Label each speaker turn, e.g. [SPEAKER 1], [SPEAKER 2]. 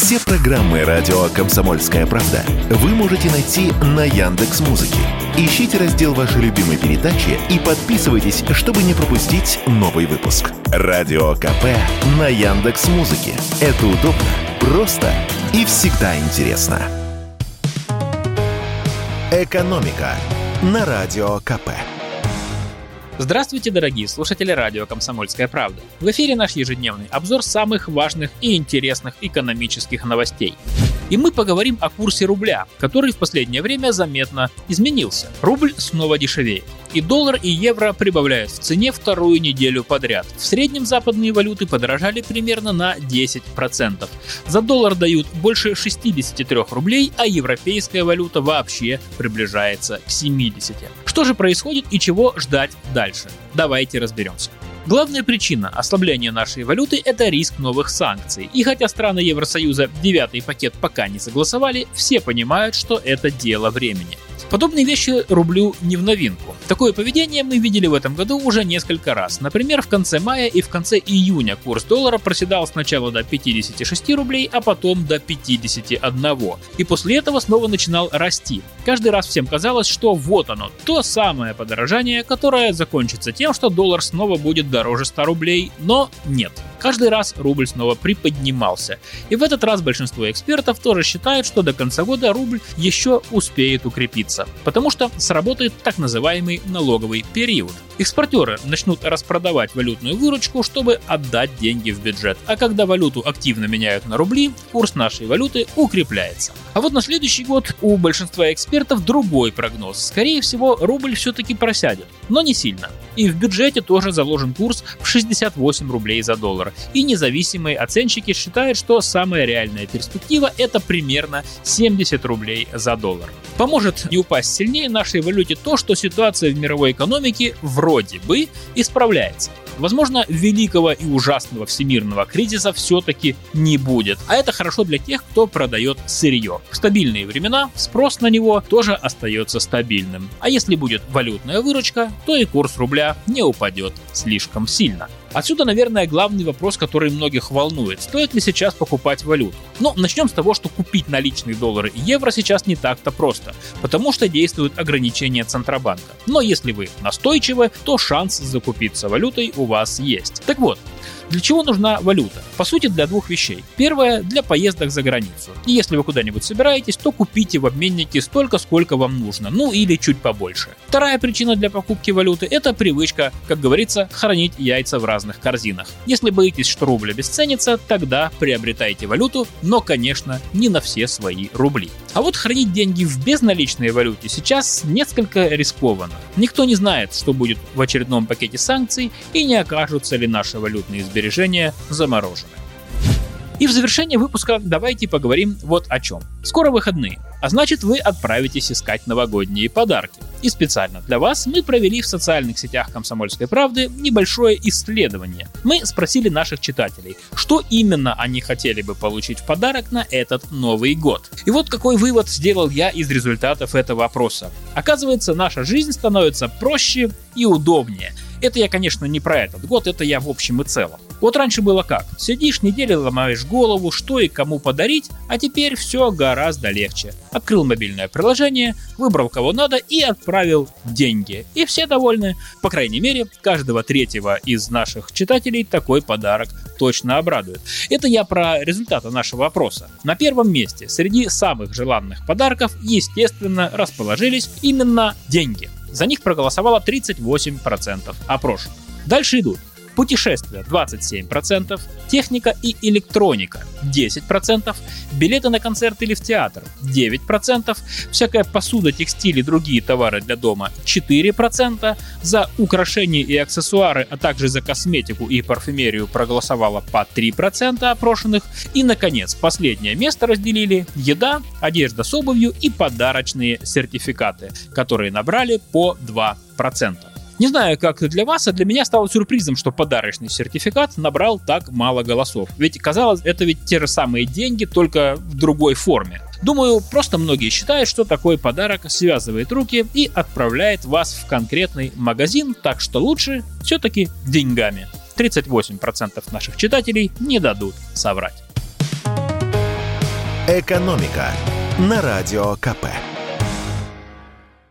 [SPEAKER 1] Все программы радио Комсомольская правда вы можете найти на Яндекс Музыке. Ищите раздел вашей любимой передачи и подписывайтесь, чтобы не пропустить новый выпуск. Радио КП на Яндекс Музыке. Это удобно, просто и всегда интересно. Экономика на радио КП.
[SPEAKER 2] Здравствуйте, дорогие слушатели радио «Комсомольская правда». В эфире наш ежедневный обзор самых важных и интересных экономических новостей. И мы поговорим о курсе рубля, который в последнее время заметно изменился. Рубль снова дешевеет. И доллар, и евро прибавляют в цене вторую неделю подряд. В среднем западные валюты подорожали примерно на 10%. За доллар дают больше 63 рублей, а европейская валюта вообще приближается к 70. Что же происходит и чего ждать дальше? Давайте разберемся. Главная причина ослабления нашей валюты – это риск новых санкций. И хотя страны Евросоюза девятый пакет пока не согласовали, все понимают, что это дело времени. Подобные вещи рублю не в новинку. Такое поведение мы видели в этом году уже несколько раз. Например, в конце мая и в конце июня курс доллара проседал сначала до 56 рублей, а потом до 51. И после этого снова начинал расти. Каждый раз всем казалось, что вот оно, то самое подорожание, которое закончится тем, что доллар снова будет дороже 100 рублей, но нет. Каждый раз рубль снова приподнимался. И в этот раз большинство экспертов тоже считают, что до конца года рубль еще успеет укрепиться, потому что сработает так называемый налоговый период. Экспортеры начнут распродавать валютную выручку, чтобы отдать деньги в бюджет. А когда валюту активно меняют на рубли, курс нашей валюты укрепляется. А вот на следующий год у большинства экспертов другой прогноз. Скорее всего, рубль все-таки просядет, но не сильно. И в бюджете тоже заложен курс в 68 рублей за доллар. И независимые оценщики считают, что самая реальная перспектива это примерно 70 рублей за доллар. Поможет не упасть сильнее нашей валюте то, что ситуация в мировой экономике вроде бы исправляется. Возможно, великого и ужасного всемирного кризиса все-таки не будет. А это хорошо для тех, кто продает сырье. В стабильные времена спрос на него тоже остается стабильным. А если будет валютная выручка, то и курс рубля не упадет слишком сильно. Отсюда, наверное, главный вопрос, который многих волнует. Стоит ли сейчас покупать валюту? Ну, начнем с того, что купить наличные доллары и евро сейчас не так-то просто, потому что действуют ограничения Центробанка. Но если вы настойчивы, то шанс закупиться валютой у вас есть. Так вот, для чего нужна валюта? По сути, для двух вещей. Первое – для поездок за границу. И если вы куда-нибудь собираетесь, то купите в обменнике столько, сколько вам нужно, ну или чуть побольше. Вторая причина для покупки валюты – это привычка, как говорится, хранить яйца в разных корзинах. Если боитесь, что рубль обесценится, тогда приобретайте валюту, но, конечно, не на все свои рубли. А вот хранить деньги в безналичной валюте сейчас несколько рискованно. Никто не знает, что будет в очередном пакете санкций и не окажутся ли наши валютные сбережения сбережения заморожены. И в завершение выпуска давайте поговорим вот о чем. Скоро выходные, а значит вы отправитесь искать новогодние подарки. И специально для вас мы провели в социальных сетях «Комсомольской правды» небольшое исследование. Мы спросили наших читателей, что именно они хотели бы получить в подарок на этот Новый год. И вот какой вывод сделал я из результатов этого опроса. Оказывается, наша жизнь становится проще и удобнее – это я, конечно, не про этот год, это я в общем и целом. Вот раньше было как? Сидишь неделю, ломаешь голову, что и кому подарить, а теперь все гораздо легче. Открыл мобильное приложение, выбрал кого надо и отправил деньги. И все довольны. По крайней мере, каждого третьего из наших читателей такой подарок точно обрадует. Это я про результаты нашего опроса. На первом месте среди самых желанных подарков, естественно, расположились именно деньги. За них проголосовало 38% опрошенных. Дальше идут путешествия 27%, техника и электроника 10%, билеты на концерт или в театр 9%, всякая посуда, текстиль и другие товары для дома 4%, за украшения и аксессуары, а также за косметику и парфюмерию проголосовало по 3% опрошенных, и, наконец, последнее место разделили еда, одежда с обувью и подарочные сертификаты, которые набрали по 2%. Не знаю, как для вас, а для меня стало сюрпризом, что подарочный сертификат набрал так мало голосов. Ведь казалось, это ведь те же самые деньги, только в другой форме. Думаю, просто многие считают, что такой подарок связывает руки и отправляет вас в конкретный магазин, так что лучше все-таки деньгами. 38% наших читателей не дадут соврать.
[SPEAKER 1] «Экономика» на Радио КП.